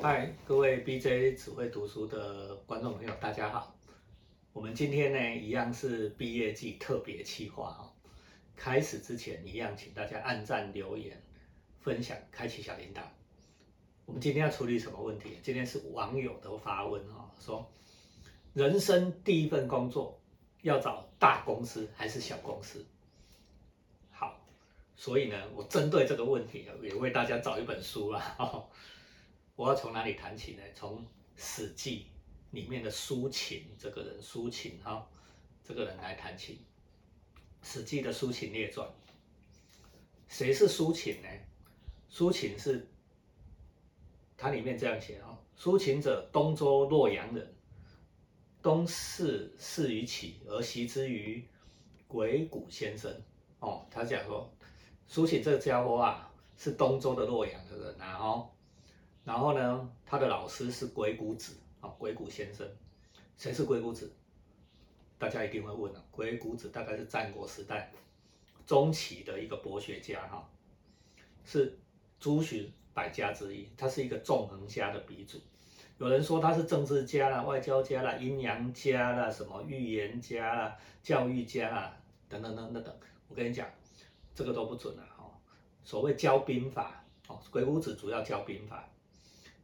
嗨，各位 BJ 只会读书的观众朋友，大家好。我们今天呢，一样是毕业季特别企划哈。开始之前，一样请大家按赞、留言、分享、开启小铃铛。我们今天要处理什么问题？今天是网友的发问哈，说人生第一份工作要找大公司还是小公司？好，所以呢，我针对这个问题，也为大家找一本书啦。我要从哪里谈起呢？从《史记》里面的苏秦这个人，苏秦哈，这个人来谈起，《史记》的苏秦列传。谁是苏秦呢？苏秦是，它里面这样写哦：苏秦者，东周洛阳人，东氏祀于齐，而习之于鬼谷先生。哦，他讲说，苏秦这个家伙啊，是东周的洛阳的人啊，哦。然后呢，他的老师是鬼谷子啊，鬼谷先生。谁是鬼谷子？大家一定会问了。鬼谷子大概是战国时代中期的一个博学家哈，是诸荀百家之一，他是一个纵横家的鼻祖。有人说他是政治家啦、外交家啦、阴阳家啦、什么预言家啦、教育家啦等等等等等。我跟你讲，这个都不准了哈。所谓教兵法哦，鬼谷子主要教兵法。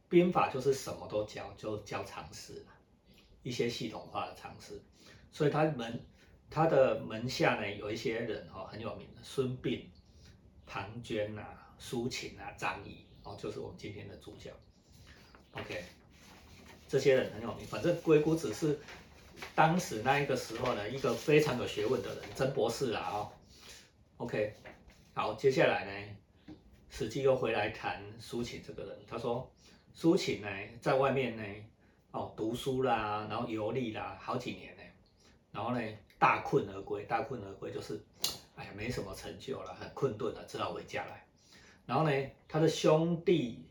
兵法就是什么都教，就教常识，一些系统化的常识。所以他门他的门下呢，有一些人哦很有名的，孙膑、庞涓啊、苏秦啊、张仪哦，就是我们今天的主角。OK，这些人很有名。反正鬼谷子是当时那一个时候呢，一个非常有学问的人，真博士啦哦。OK，好，接下来呢，史记又回来谈苏秦这个人，他说。苏秦呢，在外面呢，哦，读书啦，然后游历啦，好几年呢，然后呢，大困而归。大困而归就是，哎呀，没什么成就了，很困顿了，只好回家来。然后呢，他的兄弟、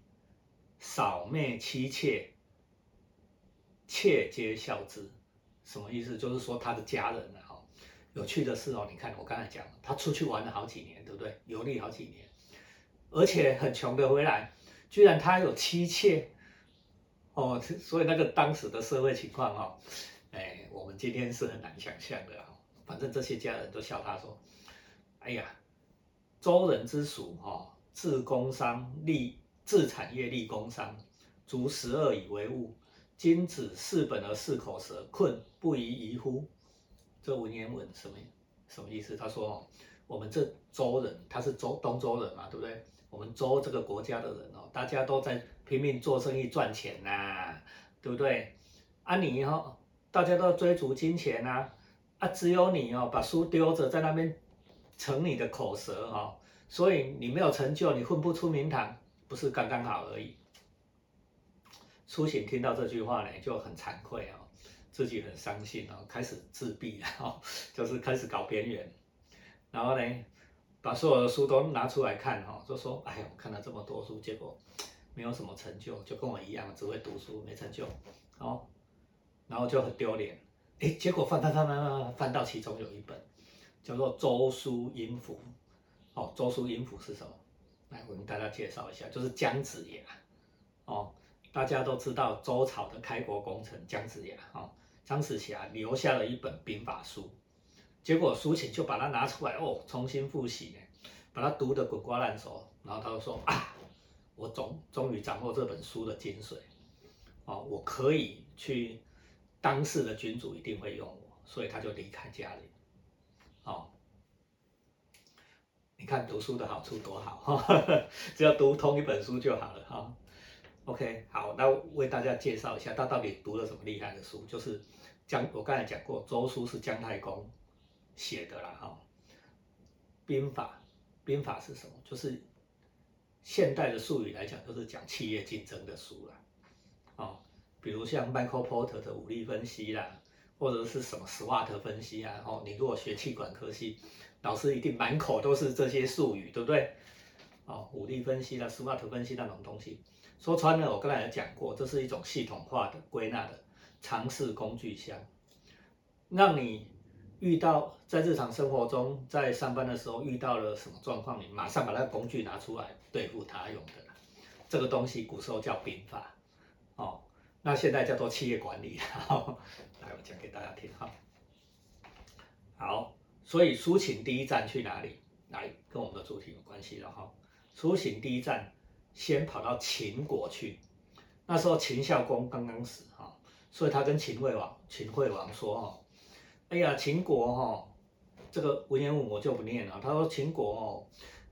嫂妹、妻妾，妾皆孝之。什么意思？就是说他的家人呢，哦，有趣的是哦，你看我刚才讲，他出去玩了好几年，对不对？游历好几年，而且很穷的回来。居然他有妻妾哦，所以那个当时的社会情况哈，哎，我们今天是很难想象的哦。反正这些家人都笑他说：“哎呀，周人之属哈，自工商立，自产业立工商，足十二以为物。今子四本而四口舌，困不宜宜乎？”这文言文什么什么意思？他说：“我们这周人，他是周东周人嘛，对不对？”我们周这个国家的人哦，大家都在拼命做生意赚钱呐，对不对？啊，你哦，大家都追逐金钱呐，啊，只有你哦，把书丢着在那边逞你的口舌哦，所以你没有成就，你混不出名堂，不是刚刚好而已。苏醒听到这句话呢，就很惭愧哦，自己很伤心哦，开始自闭哦，就是开始搞边缘，然后呢？把所有的书都拿出来看哈，就说：“哎呀，我看了这么多书，结果没有什么成就，就跟我一样，只会读书没成就。”哦，然后就很丢脸。哎，结果翻翻翻翻翻翻到其中有一本叫做《周书音符》。哦，《周书音符》是什么？来，我跟大家介绍一下，就是姜子牙。哦，大家都知道周朝的开国功臣姜子牙。哦，姜子牙留下了一本兵法书。结果苏秦就把它拿出来哦，重新复习，把它读得滚瓜烂熟，然后他就说啊，我终终于掌握这本书的精髓，哦，我可以去当世的君主一定会用我，所以他就离开家里，哦，你看读书的好处多好哈，只要读通一本书就好了哈。OK，好，那为大家介绍一下他到底读了什么厉害的书，就是姜，我刚才讲过，周书是姜太公。写的啦哈，兵法，兵法是什么？就是现代的术语来讲，就是讲企业竞争的书啦，哦，比如像 Michael Porter 的武力分析啦，或者是什么 SWOT 分析啊，哦，你如果学气管科系，老师一定满口都是这些术语，对不对？哦，武力分析啦，SWOT 分析那种东西，说穿了，我刚才也讲过，这是一种系统化的归纳的尝试工具箱，让你。遇到在日常生活中，在上班的时候遇到了什么状况，你马上把那个工具拿出来对付他用的，这个东西古时候叫兵法，哦，那现在叫做企业管理。来，我讲给大家听哈。好，所以苏秦第一站去哪里？来，跟我们的主题有关系了哈。苏秦第一站先跑到秦国去，那时候秦孝公刚刚死哈，所以他跟秦惠王秦惠王说哈，哎呀，秦国哈，这个文言文我就不念了。他说秦国哦，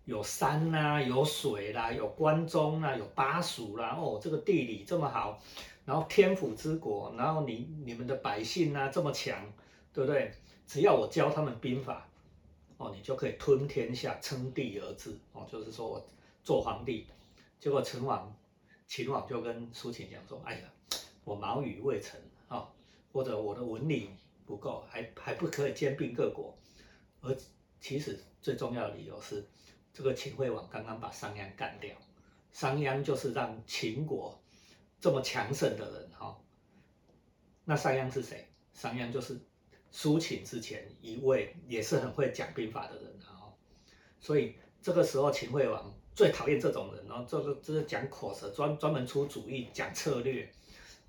有山呐，有水啦，有关中啦，有巴蜀啦，哦，这个地理这么好，然后天府之国，然后你你们的百姓啊这么强，对不对？只要我教他们兵法，哦，你就可以吞天下，称帝而治，哦，就是说我做皇帝。结果秦王、秦王就跟苏秦讲说：“哎呀，我毛羽未成，哦，或者我的文理不够，还还不可以兼并各国。而其实最重要的理由是，这个秦惠王刚刚把商鞅干掉，商鞅就是让秦国这么强盛的人，哈。那商鞅是谁？商鞅就是。”苏秦之前一位也是很会讲兵法的人，然后，所以这个时候秦惠王最讨厌这种人，然后这个这是讲口舌，专专门出主意讲策略，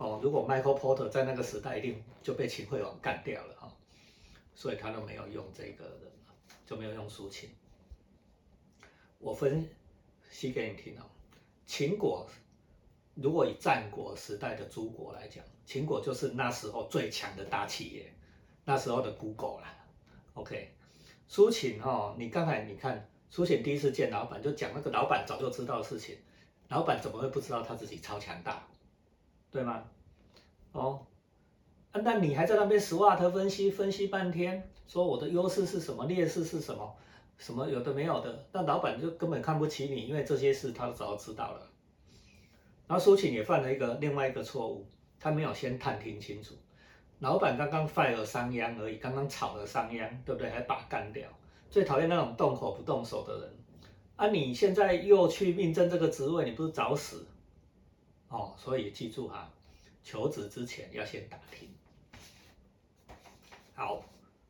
哦，如果 Michael Porter 在那个时代一定就被秦惠王干掉了哈，所以他都没有用这个人，就没有用苏秦。我分析给你听哦，秦国如果以战国时代的诸国来讲，秦国就是那时候最强的大企业。那时候的 Google 啦，OK，苏秦哈，你刚才你看苏秦第一次见老板就讲那个老板早就知道的事情，老板怎么会不知道他自己超强大，对吗？哦，那你还在那边 SWOT 分析分析半天，说我的优势是什么，劣势是什么，什么有的没有的，那老板就根本看不起你，因为这些事他都早就知道了。然后苏秦也犯了一个另外一个错误，他没有先探听清楚。老板刚刚 fire 商鞅而已，刚刚炒了商鞅，对不对？还把干掉，最讨厌那种动口不动手的人。啊，你现在又去应征这个职位，你不是找死？哦，所以记住哈，求职之前要先打听。好，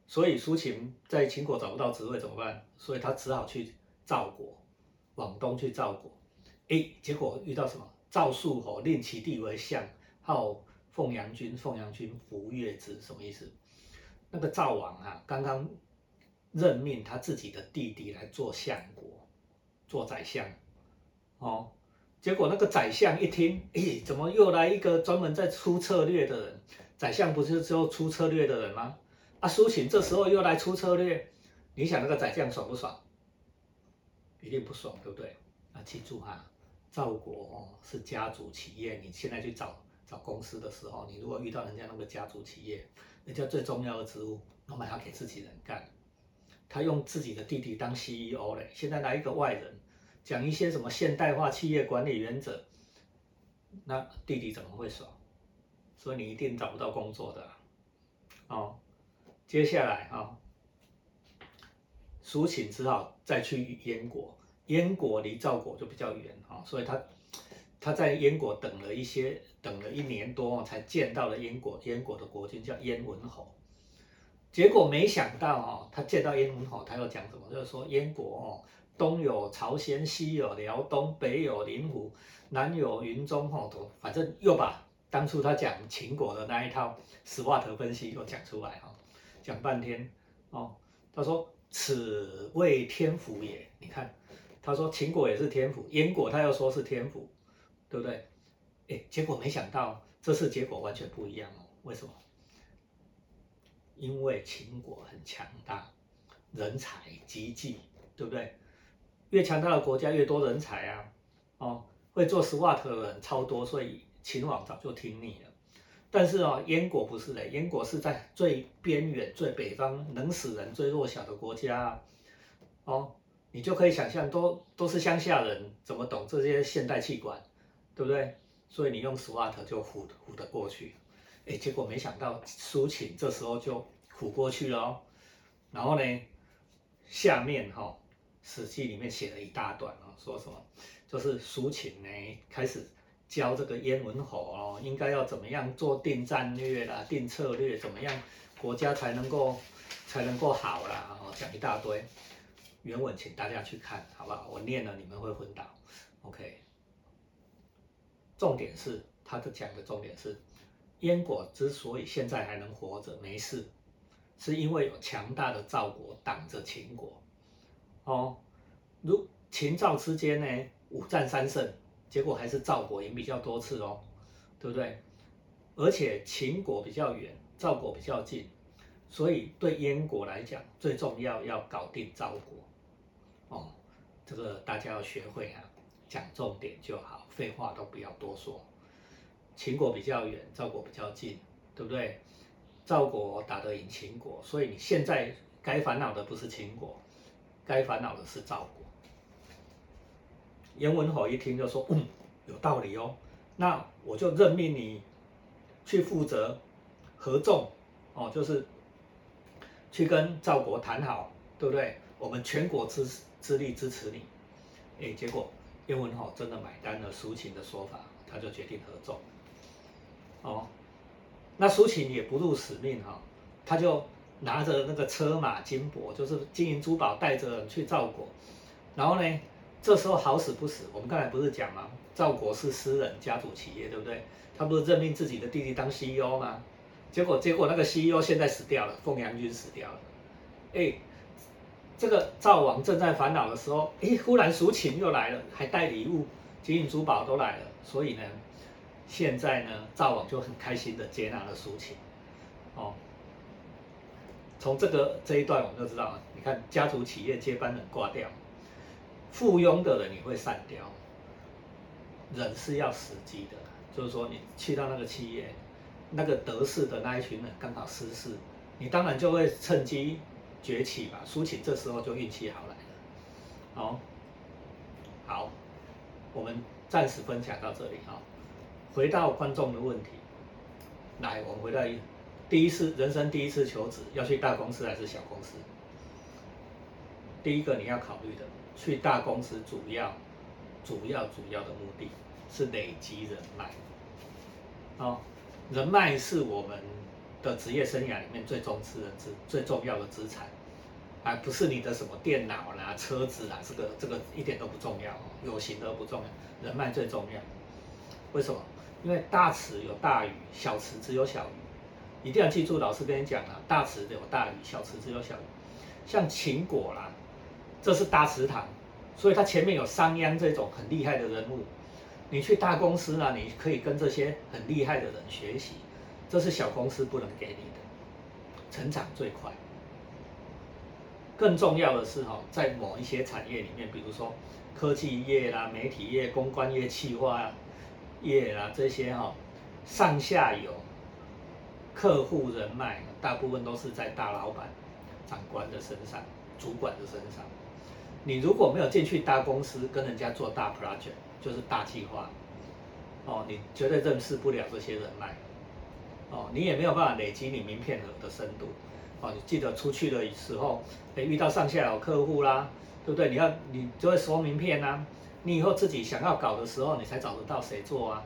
所以苏秦在秦国找不到职位怎么办？所以他只好去赵国，往东去赵国。哎，结果遇到什么？赵肃侯令其弟为相，号。凤阳君，凤阳君服月之，什么意思？那个赵王啊，刚刚任命他自己的弟弟来做相国，做宰相，哦，结果那个宰相一听，咦，怎么又来一个专门在出策略的人？宰相不是只有出策略的人吗？啊，苏秦这时候又来出策略，你想那个宰相爽不爽？一定不爽，对不对？啊，记住哈，赵国哦是家族企业，你现在去找。找公司的时候，你如果遇到人家那个家族企业，人家最重要的职务，老板要给自己人干，他用自己的弟弟当 CEO 嘞。现在来一个外人，讲一些什么现代化企业管理原则，那弟弟怎么会爽？所以你一定找不到工作的。哦，接下来啊，苏秦只好再去燕国，燕国离赵国就比较远啊，所以他。他在燕国等了一些，等了一年多，才见到了燕国。燕国的国君叫燕文侯，结果没想到哦，他见到燕文侯，他又讲什么？就是说燕国哦，东有朝鲜，西有辽东，北有灵湖，南有云中哦，反正又把当初他讲秦国的那一套史话头分析又讲出来哈，讲半天哦。他说此谓天府也。你看，他说秦国也是天府，燕国他又说是天府。对不对？哎，结果没想到这次结果完全不一样哦。为什么？因为秦国很强大，人才济济，对不对？越强大的国家越多人才啊。哦，会做 SWOT 的人超多，所以秦王早就听腻了。但是哦，燕国不是的，燕国是在最边远、最北方，能死人、最弱小的国家。哦，你就可以想象，都都是乡下人，怎么懂这些现代器官？对不对？所以你用 SWOT 就唬唬得过去，哎，结果没想到苏秦这时候就唬过去了哦。然后呢，下面哈《史记》里面写了一大段哦，说什么？就是苏秦呢开始教这个燕文侯哦，应该要怎么样做定战略啦、定策略，怎么样国家才能够才能够好啦，哦，讲一大堆。原文请大家去看，好不好？我念了你们会昏倒。OK。重点是他的讲的重点是，燕国之所以现在还能活着没事，是因为有强大的赵国挡着秦国。哦，如秦赵之间呢，五战三胜，结果还是赵国赢比较多次哦，对不对？而且秦国比较远，赵国比较近，所以对燕国来讲，最重要要搞定赵国。哦，这个大家要学会啊，讲重点就好，废话都不要多说。秦国比较远，赵国比较近，对不对？赵国打得赢秦国，所以你现在该烦恼的不是秦国，该烦恼的是赵国。严文侯一听就说：“嗯，有道理哦，那我就任命你。”去负责合纵，哦，就是去跟赵国谈好，对不对？我们全国之之力支持你，哎，结果燕文侯真的买单了苏秦的说法，他就决定合纵。哦，那苏秦也不辱使命哈，他就拿着那个车马金帛，就是金银珠宝，带着去赵国，然后呢，这时候好死不死，我们刚才不是讲吗？赵国是私人家族企业，对不对？他不是任命自己的弟弟当 CEO 吗？结果结果那个 CEO 现在死掉了，凤阳君死掉了。哎，这个赵王正在烦恼的时候，哎，忽然苏秦又来了，还带礼物，金银珠宝都来了。所以呢，现在呢，赵王就很开心的接纳了苏秦。哦，从这个这一段我们就知道，你看家族企业接班人挂掉，附庸的人你会散掉，人是要时机的。就是说，你去到那个企业，那个得势的那一群人刚好失势，你当然就会趁机崛起吧。苏秦这时候就运气好来了。好，好，我们暂时分享到这里啊。回到观众的问题，来，我们回到第一次人生第一次求职，要去大公司还是小公司？第一个你要考虑的，去大公司主要、主要、主要的目的。是累积人脉，哦，人脉是我们的职业生涯里面最重视的资最重要的资产，而不是你的什么电脑啦、车子啦，这个这个一点都不重要，有形的不重要，人脉最重要。为什么？因为大池有大鱼，小池只有小鱼，一定要记住老师跟你讲了，大池子有大鱼，小池子有小鱼。像秦国啦，这是大池塘，所以它前面有商鞅这种很厉害的人物。你去大公司呢，你可以跟这些很厉害的人学习，这是小公司不能给你的，成长最快。更重要的是哈，在某一些产业里面，比如说科技业啦、媒体业、公关业、企划业啦这些哈，上下游客户人脉，大部分都是在大老板、长官的身上、主管的身上。你如果没有进去大公司跟人家做大 project，就是大计划，哦，你绝对认识不了这些人脉，哦，你也没有办法累积你名片的的深度，哦，你记得出去的时候，哎，遇到上下游客户啦，对不对？你要你就会收名片呐，你以后自己想要搞的时候，你才找得到谁做啊？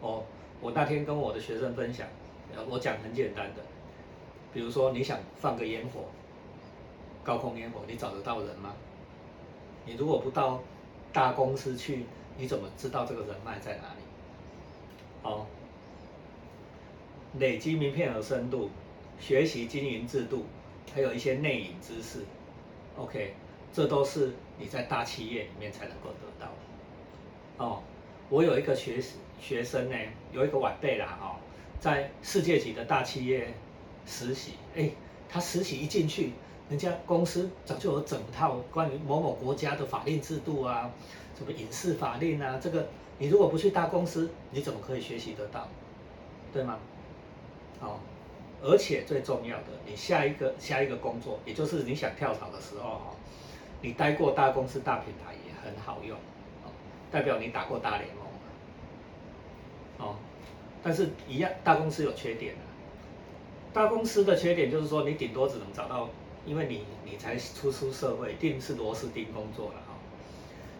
哦，我那天跟我的学生分享，我讲很简单的，比如说你想放个烟火，高空烟火，你找得到人吗？你如果不到大公司去。你怎么知道这个人脉在哪里？哦，累积名片和深度，学习经营制度，还有一些内隐知识，OK，这都是你在大企业里面才能够得到的。哦，我有一个学学生呢，有一个晚辈啦，哦，在世界级的大企业实习，哎，他实习一进去，人家公司早就有整套关于某某国家的法令制度啊。什么影视法令啊？这个你如果不去大公司，你怎么可以学习得到？对吗？哦，而且最重要的，你下一个下一个工作，也就是你想跳槽的时候哈，你待过大公司、大品牌也很好用，代表你打过大联盟哦。但是一样，大公司有缺点的。大公司的缺点就是说，你顶多只能找到，因为你你才初出社会，一定是螺丝钉工作了哈。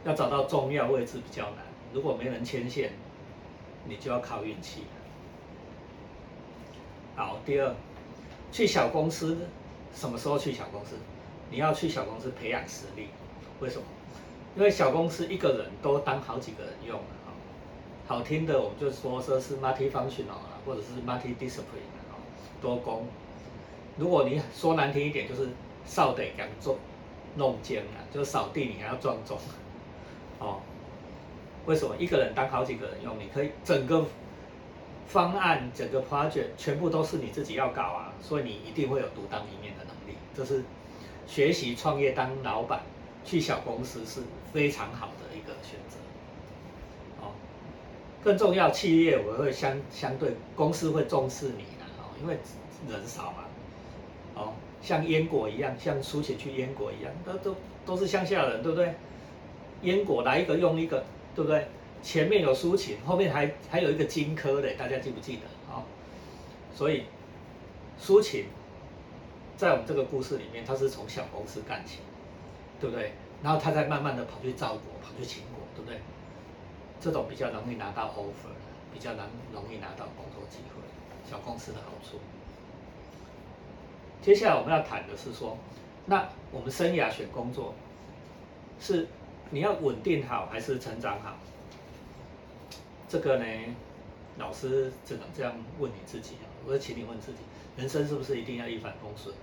要找到重要位置比较难，如果没人牵线，你就要靠运气。好，第二，去小公司，什么时候去小公司？你要去小公司培养实力，为什么？因为小公司一个人都当好几个人用啊，好听的我们就说说是 multi-functional，或者是 multi-discipline 啊，多工。如果你说难听一点，就是扫地敢做弄尖啊，就是扫地你还要撞钟，哦。为什么一个人当好几个人用？你可以整个方案、整个 project 全部都是你自己要搞啊，所以你一定会有独当一面的能力。这是学习创业当老板，去小公司是非常好的一个选择。更重要，企业我会相相对公司会重视你的哦，因为人少嘛。哦，像燕国一样，像苏秦去燕国一样，都都都是乡下人，对不对？燕国来一个用一个。对不对？前面有苏秦，后面还还有一个荆轲的，大家记不记得啊？所以苏秦在我们这个故事里面，他是从小公司干起，对不对？然后他再慢慢的跑去赵国，跑去秦国，对不对？这种比较容易拿到 offer，比较难容易拿到工作机会，小公司的好处。接下来我们要谈的是说，那我们生涯选工作是。你要稳定好还是成长好？这个呢，老师只能这样问你自己啊。我请你问自己，人生是不是一定要一帆风顺？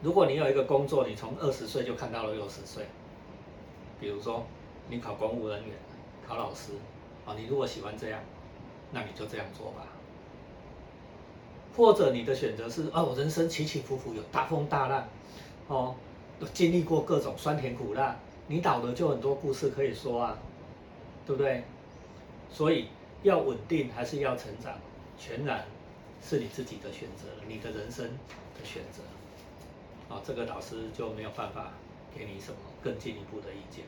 如果你有一个工作，你从二十岁就看到了六十岁，比如说你考公务人员、考老师啊，你如果喜欢这样，那你就这样做吧。或者你的选择是，哦，我人生起起伏伏，有大风大浪，哦。经历过各种酸甜苦辣，你倒的就很多故事可以说啊，对不对？所以要稳定还是要成长，全然是你自己的选择，你的人生的选择。啊，这个导师就没有办法给你什么更进一步的意见。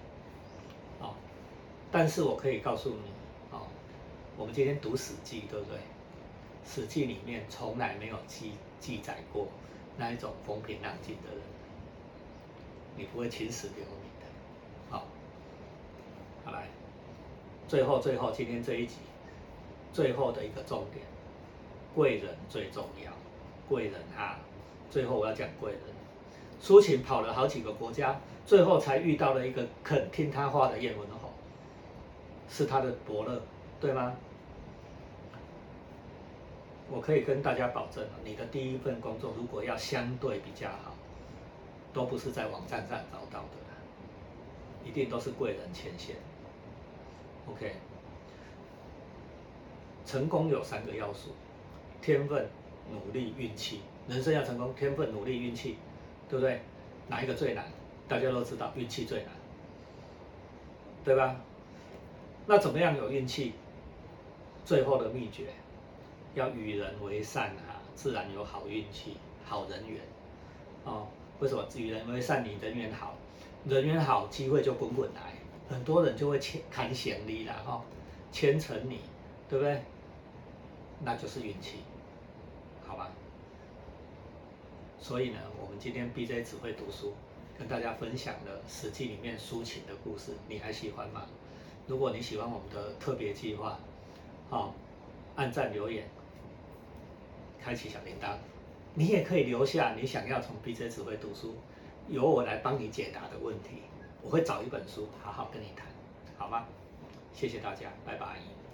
但是我可以告诉你，哦，我们今天读《史记》，对不对？《史记》里面从来没有记记载过那一种风平浪静的人。你不会青史留名的，好，好来，最后最后今天这一集，最后的一个重点，贵人最重要，贵人啊，最后我要讲贵人，苏秦跑了好几个国家，最后才遇到了一个肯听他话的燕文侯，是他的伯乐，对吗？我可以跟大家保证，你的第一份工作如果要相对比较好。都不是在网站上找到的，一定都是贵人牵线。OK，成功有三个要素：天分、努力、运气。人生要成功，天分、努力、运气，对不对？哪一个最难？大家都知道，运气最难，对吧？那怎么样有运气？最后的秘诀，要与人为善啊，自然有好运气、好人缘，哦。为什么与人为善，你人缘好，人缘好，机会就滚滚来，很多人就会牵看显力了哈，牵成你，对不对？那就是运气，好吧？所以呢，我们今天 BJ 只会读书，跟大家分享了《史记》里面抒情的故事，你还喜欢吗？如果你喜欢我们的特别计划，好，按赞留言，开启小铃铛。你也可以留下你想要从 BJ 指挥读书，由我来帮你解答的问题，我会找一本书好好跟你谈，好吗？谢谢大家，拜拜。